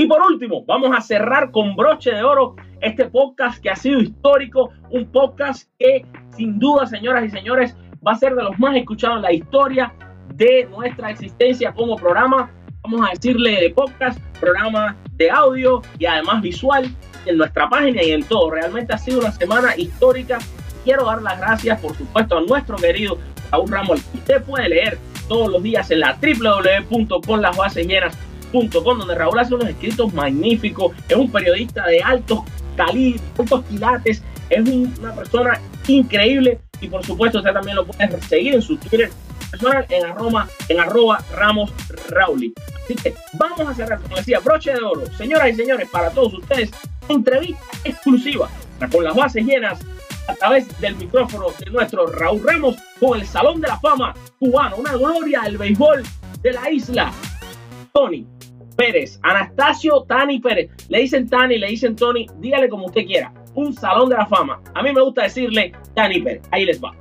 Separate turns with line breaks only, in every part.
Y por último, vamos a cerrar con broche de oro este podcast que ha sido histórico, un podcast que sin duda, señoras y señores, va a ser de los más escuchados en la historia de nuestra existencia como programa. Vamos a decirle de podcast, programa de audio y además visual en nuestra página y en todo. Realmente ha sido una semana histórica. Quiero dar las gracias, por supuesto, a nuestro querido Raúl Ramos. Usted puede leer todos los días en la donde Raúl hace unos escritos magníficos. Es un periodista de altos calibres, altos quilates. Es una persona increíble y por supuesto usted también lo puede seguir en su Twitter personal en arroba, en arroba Ramos Rauli. Así que vamos a cerrar, como decía, broche de oro. Señoras y señores, para todos ustedes, entrevista exclusiva con las bases llenas a través del micrófono de nuestro Raúl Ramos con el Salón de la Fama cubano, una gloria del béisbol de la isla. Tony Pérez, Anastasio Tani Pérez. Le dicen Tani, le dicen Tony, dígale como usted quiera. Un Salón de la Fama. A mí me gusta decirle Tani Pérez. Ahí les va.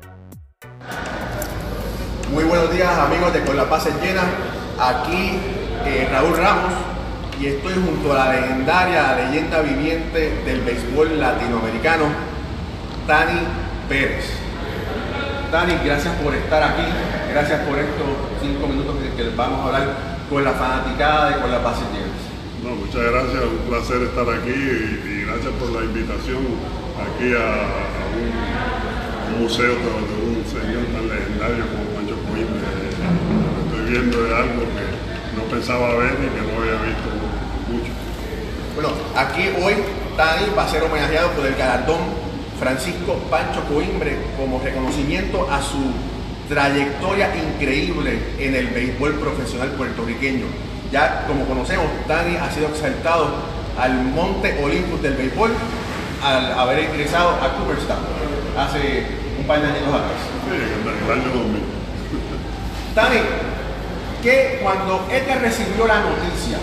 Muy buenos días amigos de Con la Paz Llena. Aquí eh, Raúl Ramos y estoy junto a la legendaria leyenda viviente del béisbol latinoamericano, Tani Pérez. Tani, gracias por estar aquí, gracias por estos cinco minutos que, les vamos a hablar con la fanaticada de Con la Paz
no, muchas gracias, un placer estar aquí y, gracias por la invitación aquí a, un, museo de, un señor tan legendario como Pancho Coimbe. Estoy viendo de algo que no pensaba ver y que no había visto mucho.
Bueno, aquí hoy Tani va a ser homenajeado por el galardón Francisco Pancho Coimbre como reconocimiento a su trayectoria increíble en el béisbol profesional puertorriqueño. Ya como conocemos, Dani ha sido exaltado al Monte Olympus del béisbol al haber ingresado a Cooperstown hace un par de años atrás.
Sí, el año 2000.
Dani, que cuando Edgar recibió la noticia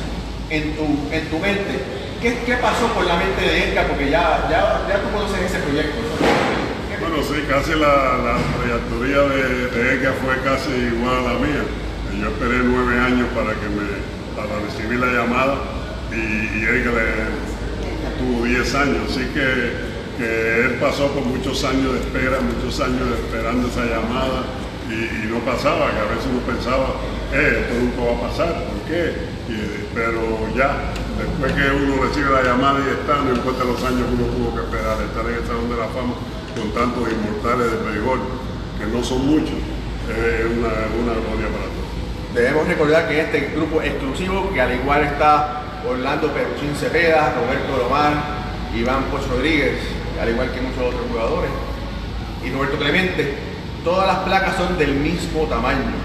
en tu, en tu mente, ¿qué, ¿qué, pasó por la mente de Edgar? Porque ya, ya, ya tú conoces ese proyecto.
Sí, casi la, la trayectoria de, de, Edgar fue casi igual a la mía. Yo esperé nueve años para que me para recibir la llamada y, y Edgar tuvo diez años, así que, que, él pasó por muchos años de espera, muchos años esperando esa llamada y, no pasaba, que a veces uno pensaba, eh, esto nunca va a pasar, ¿por qué? pero ya, después que uno recibe la llamada y está, no importa los años que uno tuvo que esperar, estar en el Salón de la Fama con tantos inmortales de béisbol, que no son muchos, es una, una gloria para todos.
Debemos recordar que este grupo exclusivo, que al igual está Orlando Peruchín Cepeda, Roberto Lomar, Iván Pocho Rodríguez, al igual que muchos otros jugadores, y Roberto Clemente, todas las placas son del mismo tamaño.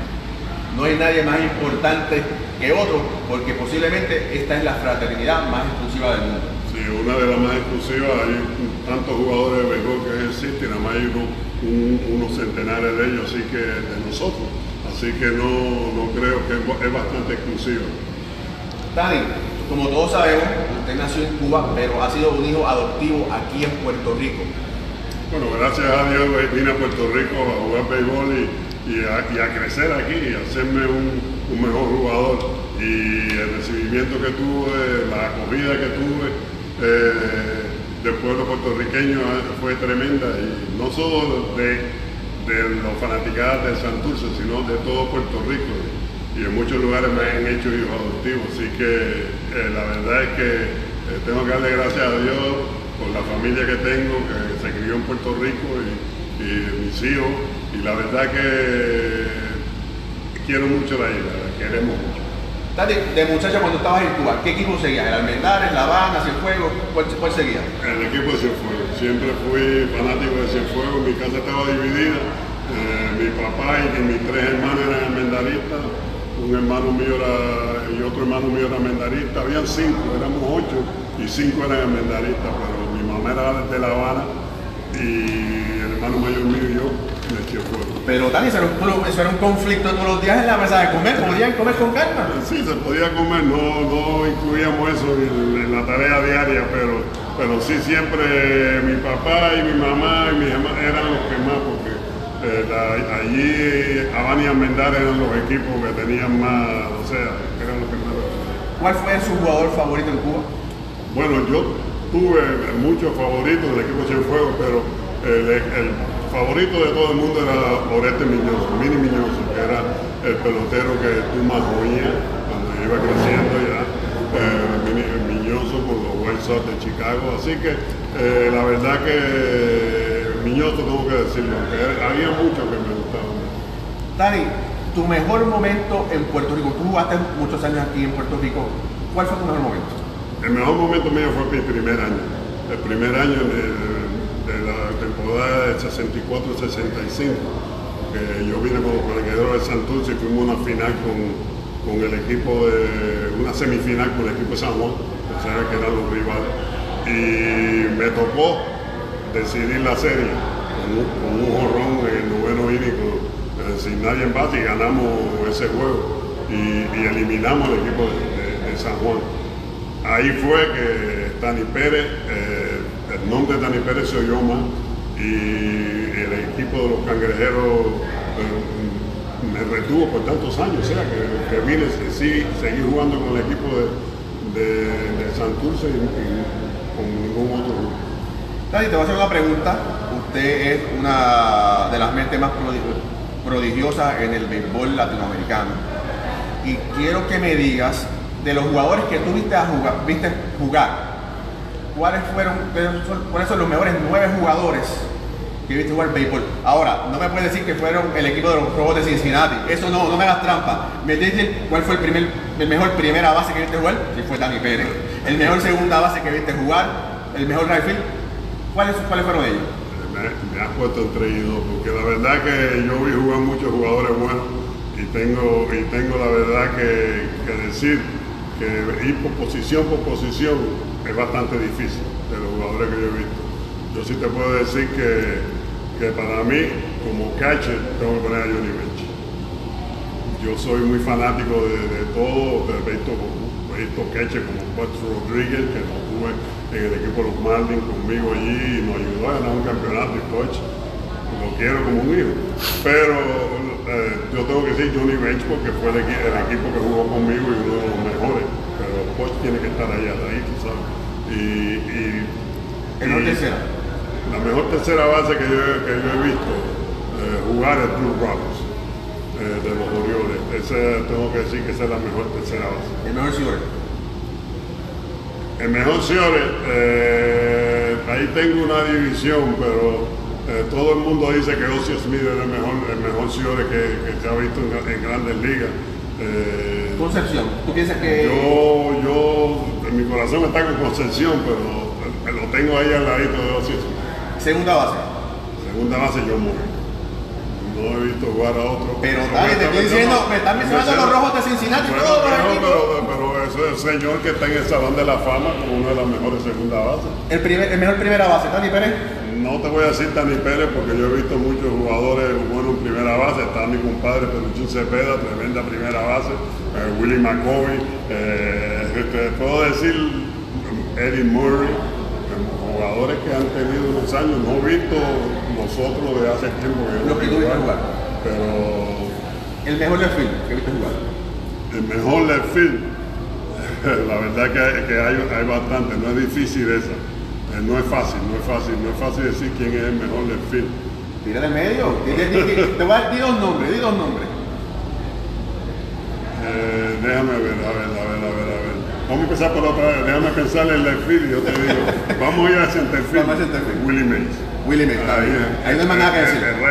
No hay nadie más importante que otro, porque posiblemente esta es la fraternidad más exclusiva del mundo.
Sí, una de las más exclusivas, hay tantos jugadores de béisbol que existen, nada más hay unos centenares de ellos, así que de nosotros. Así que no, no creo que es, bastante exclusivo.
Dani, como todos sabemos, usted nació en Cuba, pero ha sido un hijo adoptivo aquí en Puerto Rico.
Bueno, gracias a Dios vine a Puerto Rico a jugar béisbol y, y, a, crecer aquí y a hacerme un, un, mejor jugador. Y el recibimiento que tuve, la acogida que tuve eh, del pueblo puertorriqueño eh, fue tremenda y no solo de de los fanaticadas de Santurce, sino de todo Puerto Rico. Y en muchos lugares me han hecho hijos adoptivos. Así que eh, la verdad es que eh, tengo que darle gracias a Dios por la familia que tengo, que se crió en Puerto Rico y, mis hijos. Y la verdad que quiero mucho la isla, la queremos mucho.
De, de muchacho cuando estabas en Cuba, ¿qué equipo seguías? ¿El Almendares, La Habana, Cienfuegos? ¿Cuál, ¿Cuál seguía?
El equipo de Cienfuegos. Siempre fui fanático de Cienfuegos. Mi casa estaba dividida. Eh, mi papá y, mis tres hermanos eran almendaristas. Un hermano mío era, y otro hermano mío era almendarista. Habían cinco, éramos ocho y cinco eran almendaristas, pero mi mamá era de La Habana y el hermano mayor
pero Dani, eso era, un, conflicto todos los días en la mesa de comer, ¿podían comer con calma?
Sí, se podía comer, no, no incluíamos eso en, la tarea diaria, pero, pero sí siempre mi papá y mi mamá y mis hermanos eran los que más, porque eh, allí Habana y Almendar eran los equipos que tenían más, o sea, eran los que más.
¿Cuál fue su jugador favorito en Cuba?
Bueno, yo tuve muchos favoritos del equipo Cienfuegos, pero el, favorito de todo el mundo era Oreste Miñoso, Mini Miñoso, que era el pelotero que tú más oías cuando iba creciendo ya. Eh, Miñoso por los White Sox de Chicago, así que eh, la verdad que Miñoso tengo que decirlo, que había muchos que me gustaban.
Dani, tu mejor momento en Puerto Rico, tú jugaste muchos años aquí en Puerto Rico, ¿cuál fue tu mejor momento?
El mejor momento mío fue mi primer año. El primer año de, la temporada de 64-65, que yo vine como colegiador de Santurce y fuimos a una final con, el equipo de, una semifinal con el equipo de San Juan, o sea que eran los rivales. Y me tocó decidir la serie con un, jorrón en el noveno inning sin nadie en base y ganamos ese juego y, eliminamos el equipo de, San Juan. Ahí fue que Dani Pérez, eh, el nombre de Dani Pérez se oyó más y el equipo de los cangrejeros eh, me retuvo por tantos años, o sea que, que vine, sí, seguí jugando con el equipo de, de, Santurce y, con ningún otro grupo.
Te voy a hacer una pregunta. Usted es una de las mentes más prodigiosa en el béisbol latinoamericano. Y quiero que me digas de los jugadores que tú viste, a jugar, viste jugar, ¿cuáles fueron, cuáles son los mejores nueve jugadores que viste jugar béisbol? Ahora, no me puedes decir que fueron el equipo de los Rojos de Cincinnati. Eso no, no me hagas trampa. Me dices cuál fue el primer, el mejor primera base que viste jugar, que fue Dani Pérez. El mejor segunda base que viste jugar, el mejor right ¿Cuáles, ¿Cuáles fueron ellos?
me, has puesto entre ellos porque la verdad que yo vi jugar muchos jugadores buenos y tengo, y tengo la verdad que, decir que ir por posición por posición es bastante difícil de los jugadores que yo he visto. Yo sí te puedo decir que, que para mí, como catcher, tengo que poner a Johnny Bench. Yo soy muy fanático de, todo, he visto, he visto catcher como Patrick Rodríguez, que lo tuve en el equipo de los Marlins conmigo allí y nos ayudó a ganar un campeonato y coach. Lo quiero como un hijo. Pero eh, yo tengo que decir Johnny Bench porque fue el, equipo que jugó conmigo y uno de los mejores. Tiene que estar ahí, ahí, tú sabes. Y, y,
mejor tercera?
La mejor tercera base que yo, que yo he visto eh, jugar es Drew Roberts. Eh, de los Orioles. Ese tengo que decir que esa es la mejor tercera base.
El mejor señor.
El mejor Ciore, eh, ahí tengo una división, pero eh, todo el mundo dice que Ocio Smith es el mejor, el mejor Ciore que, se ha visto en, grandes ligas.
Eh, Concepción, ¿tú piensas que...?
Yo, yo, en mi corazón está con Concepción, pero lo tengo ahí al ladito de Ocio
¿Segunda base?
Segunda base yo muero no he visto jugar a otro.
Pero dale, te estoy diciendo, me están mencionando los rojos de Cincinnati
bueno,
todos
los pero, pero, eso es el señor que está en el Salón de la Fama como una de las mejores segunda bases.
El, primer, el mejor primera base, Tani Pérez.
No te voy a decir Tani Pérez porque yo he visto muchos jugadores buenos en primera base. Está mi compadre Peluchín Cepeda, tremenda primera base. Eh, Willie McCovey. Eh, este, puedo decir Eddie Murray jugadores que han tenido unos años, no he visto nosotros de hace tiempo
que Lo que tú jugar.
Pero.
El mejor left field que viste jugar.
El mejor left field. La verdad que, que hay, hay, bastante, no es difícil esa. Eh, no es fácil, no es fácil, no es fácil decir quién es el mejor left field.
Tira del medio. te voy a decir dos nombres, di dos nombres.
Eh, déjame ver, a ver, a ver, a ver, a ver. Vamos a empezar por otra vez. Déjame pensar en el y yo te digo. Vamos a ir a centerfield.
Vamos a centerfield.
Willie Mays.
Willie Mays, ahí, ahí no hay más nada que decir.
El,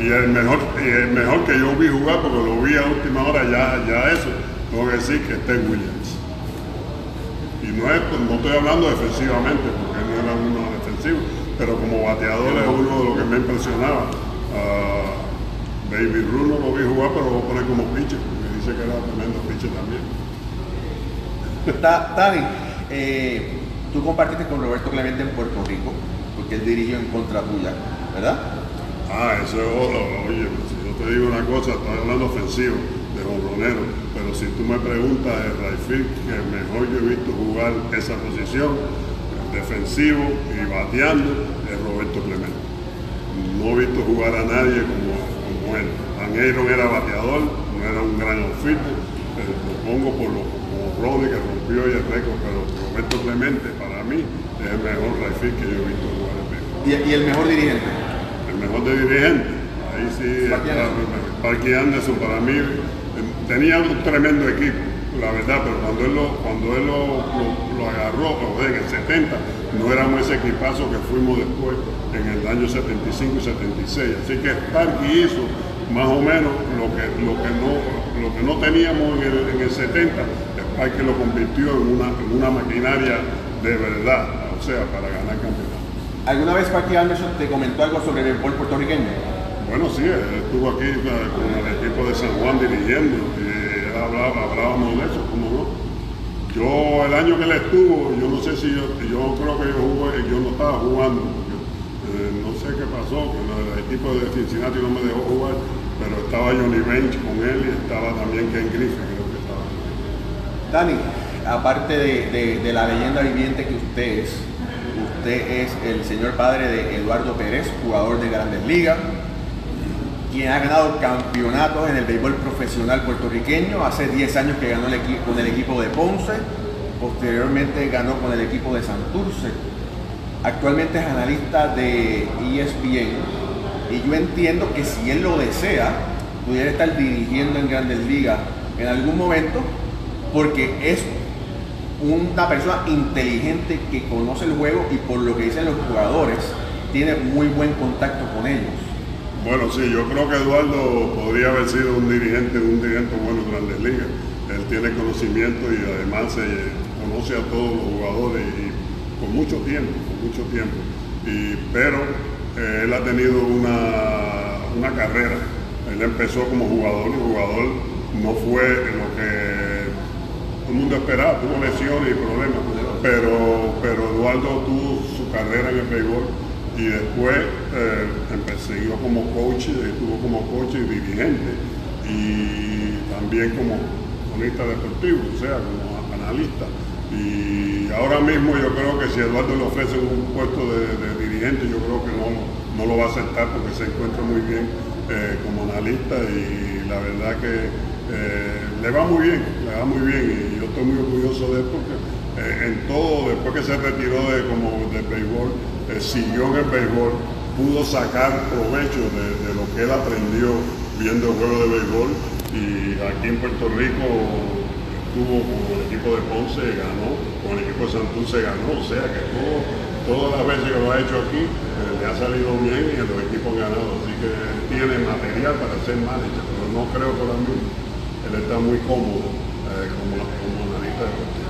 Y el mejor, y el mejor que yo vi jugar, porque lo vi a última hora, ya, ya eso, tengo que decir que Ted Williams. No, es, no estoy hablando defensivamente, porque no era uno defensivo, pero como bateador es uno de los que me impresionaba. Uh, Baby Runo lo vi jugar, pero lo voy a poner como pitcher, porque dice que era tremendo pitcher también.
Tani, eh, tú compartiste con Roberto Clemente en Puerto Rico, porque él dirigió en contra tuya, ¿verdad?
Ah, eso es otro. Oye, yo te digo una cosa, estoy hablando ofensivo, de honronero, pero si tú me preguntas el Rayfield, que mejor yo he visto jugar esa posición, defensivo y bateando, es Roberto Clemente. No he visto jugar a nadie como, como él. Van era bateador, no era un gran outfielder, supongo por los roles que rompió y el récord, pero Roberto Clemente para mí es el mejor Rayfield que yo he visto jugar en béisbol.
¿Y, ¿Y, el mejor dirigente?
El mejor de dirigente, ahí sí, Parky Anderson para mí tenía un tremendo equipo, la verdad, pero cuando él lo, cuando él lo, lo, agarró en el 70, no éramos ese equipazo que fuimos después en el año 75 y 76. Así que Sparky hizo más o menos lo que, lo que, no, lo que no teníamos en el, en el 70, Sparky lo convirtió en una, en una maquinaria de verdad, o sea, para ganar campeonato.
¿Alguna vez Sparky Anderson te comentó algo sobre el béisbol puertorriqueño?
Bueno, sí, estuvo aquí con el equipo de San Juan dirigiendo y hablaba, hablábamos de eso, ¿cómo no? Yo, el año que él estuvo, yo no sé si yo, yo creo que yo jugué, yo no estaba jugando, eh, no sé qué pasó, que el equipo de Cincinnati no me dejó jugar, pero estaba Johnny Bench con él y estaba también Ken Griffin, creo que estaba.
Dani, aparte de, de, la leyenda viviente que usted es, usted es el señor padre de Eduardo Pérez, jugador de Grandes Ligas, quien ha ganado campeonatos en el béisbol profesional puertorriqueño, hace 10 años que ganó el con el equipo de Ponce, posteriormente ganó con el equipo de Santurce, actualmente es analista de ESPN y yo entiendo que si él lo desea, pudiera estar dirigiendo en grandes ligas en algún momento, porque es una persona inteligente que conoce el juego y por lo que dicen los jugadores, tiene muy buen contacto con ellos.
Bueno, sí, yo creo que Eduardo podría haber sido un dirigente, un dirigente bueno en Grandes Ligas. Él tiene conocimiento y además se conoce a todos los jugadores y con mucho tiempo, con mucho tiempo. Y, pero eh, él ha tenido una, una carrera. Él empezó como jugador y jugador no fue lo que todo el mundo esperaba, tuvo lesiones y problemas, pero, pero Eduardo tuvo su carrera en el béisbol y después eh, siguió como coach, estuvo como coach y dirigente y también como cronista deportivo, o sea, como analista. Y ahora mismo yo creo que si Eduardo le ofrece un puesto de, de dirigente, yo creo que no, no, lo va a aceptar porque se encuentra muy bien eh, como analista y la verdad que eh, le va muy bien, le va muy bien y yo estoy muy orgulloso de él porque eh, en todo, después que se retiró de, como del béisbol, eh, siguió en el béisbol, pudo sacar provecho de, de, lo que él aprendió viendo el juego de béisbol y aquí en Puerto Rico estuvo con el equipo de Ponce, ganó, con el equipo de Santurce ganó, o sea que todo, todas las veces que lo ha hecho aquí eh, le ha salido bien y los equipos han ganado, así que tiene material para ser manager, pero no creo que ahora mismo él está muy cómodo eh, como, como analista deportivo.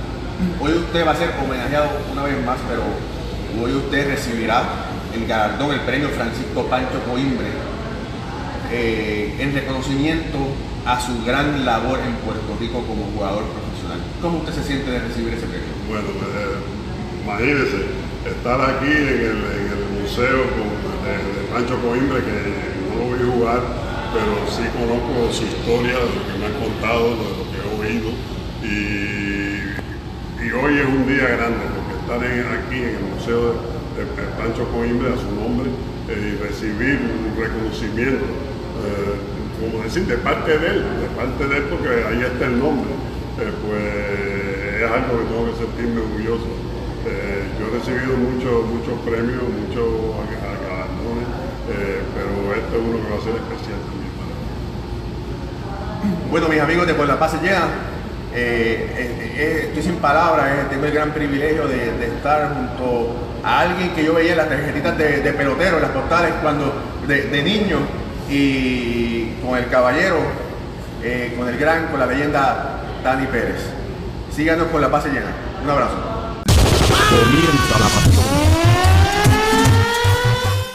Hoy usted va a ser homenajeado una vez más, pero hoy usted recibirá el galardón, el premio Francisco Pancho Coimbre, eh, en reconocimiento a su gran labor en Puerto Rico como jugador profesional. ¿Cómo usted se siente de recibir ese premio?
Bueno, eh, imagínese estar aquí en el, museo con, de, Pancho Coimbre, que no lo a jugar, pero sí conozco su historia, de lo que me han contado, de lo que he oído. Y hoy es un día grande, porque estar en, aquí en el museo de, Pancho Coimbre a su nombre eh, y recibir un reconocimiento, eh, como decir, de parte de él, de parte de él, porque ahí está el nombre, eh, pues es algo que tengo que sentirme orgulloso. Yo he recibido muchos muchos premios, muchos galardones, pero este es uno que va a ser especial también para mí.
Bueno, mis amigos de la Paz se llega. Eh, estoy sin palabras, tengo el gran privilegio de, de, estar junto a alguien que yo veía en las tarjetitas de, de pelotero, en las portales cuando de, de, niño y con el caballero, eh, con el gran, con la leyenda Dani Pérez. Síganos con la paz llena. Un abrazo.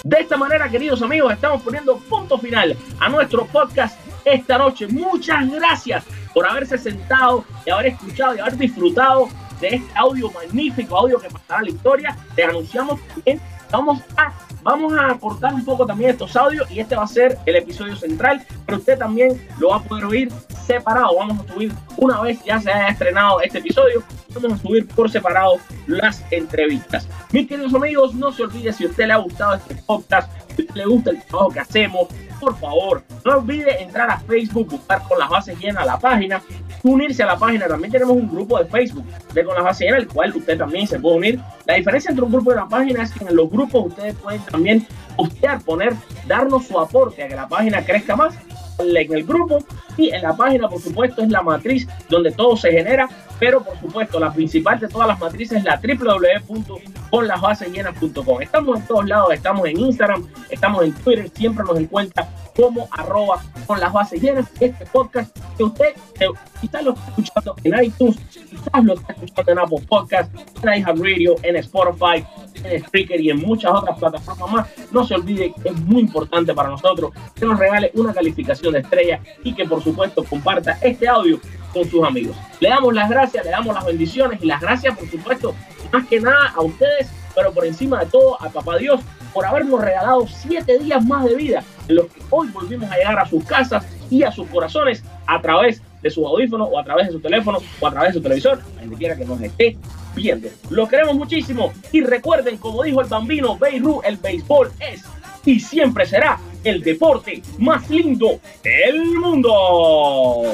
De esta manera, queridos amigos, estamos poniendo punto final a nuestro podcast esta noche. Muchas gracias por haberse sentado y haber escuchado y haber disfrutado de este audio magnífico, audio que pasará la historia. Les anunciamos también, vamos a, vamos a cortar un poco también estos audios y este va a ser el episodio central, pero usted también lo va a poder oír separado. Vamos a subir una vez ya se haya estrenado este episodio, vamos a subir por separado las entrevistas. Mis queridos amigos, no se olvide si a usted le ha gustado este podcast, si le gusta el trabajo que hacemos, por favor, no olvide entrar a Facebook, buscar con las bases llenas la página, unirse a la página. También tenemos un grupo de Facebook de con las bases llenas, el cual usted también se puede unir. La diferencia entre un grupo y una página es que en los grupos ustedes pueden también postear, poner, darnos su aporte a que la página crezca más en el grupo y en la página, por supuesto, es la matriz donde todo se genera, pero por supuesto, la principal de todas las matrices es la www.conlasbasesllenas.com. Estamos en todos lados, estamos en Instagram, estamos en Twitter, siempre nos encuentra como arroba con las bases llenas. Este podcast que usted eh, quizás lo está escuchando en iTunes, quizás lo está escuchando en Apple Podcast, en iHeartRadio, en Spotify, en Spreaker y en muchas otras plataformas más. No se olvide que es muy importante para nosotros que nos regale una calificación de estrella y que por supuesto comparta este audio con sus amigos. Le damos las gracias, le damos las bendiciones y las gracias por supuesto más que nada a ustedes, pero por encima de todo a Papá Dios por habernos regalado siete días más de vida en los que hoy volvimos a llegar a sus casas y a sus corazones a través de sus audífonos o a través de sus teléfonos o a través de su televisor, donde quiera que nos esté viendo. Los queremos muchísimo y recuerden, como dijo el bambino Beirú, el béisbol es y siempre será el deporte más lindo del mundo.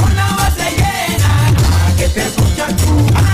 Con la base llena, que te